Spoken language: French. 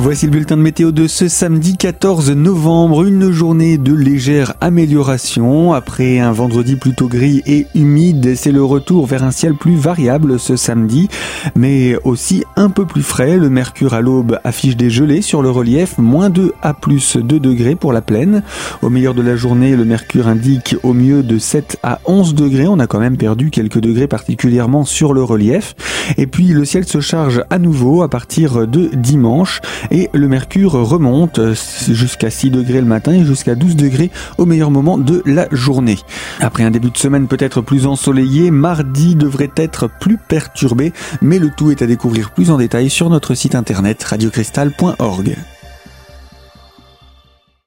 Voici le bulletin de météo de ce samedi 14 novembre. Une journée de légère amélioration. Après un vendredi plutôt gris et humide, c'est le retour vers un ciel plus variable ce samedi, mais aussi un peu plus frais. Le mercure à l'aube affiche des gelées sur le relief, moins 2 à plus 2 degrés pour la plaine. Au meilleur de la journée, le mercure indique au mieux de 7 à 11 degrés. On a quand même perdu quelques degrés particulièrement sur le relief. Et puis le ciel se charge à nouveau à partir de dimanche et le mercure remonte jusqu'à 6 degrés le matin et jusqu'à 12 degrés au meilleur moment de la journée. Après un début de semaine peut-être plus ensoleillé, mardi devrait être plus perturbé, mais le tout est à découvrir plus en détail sur notre site internet radiocristal.org.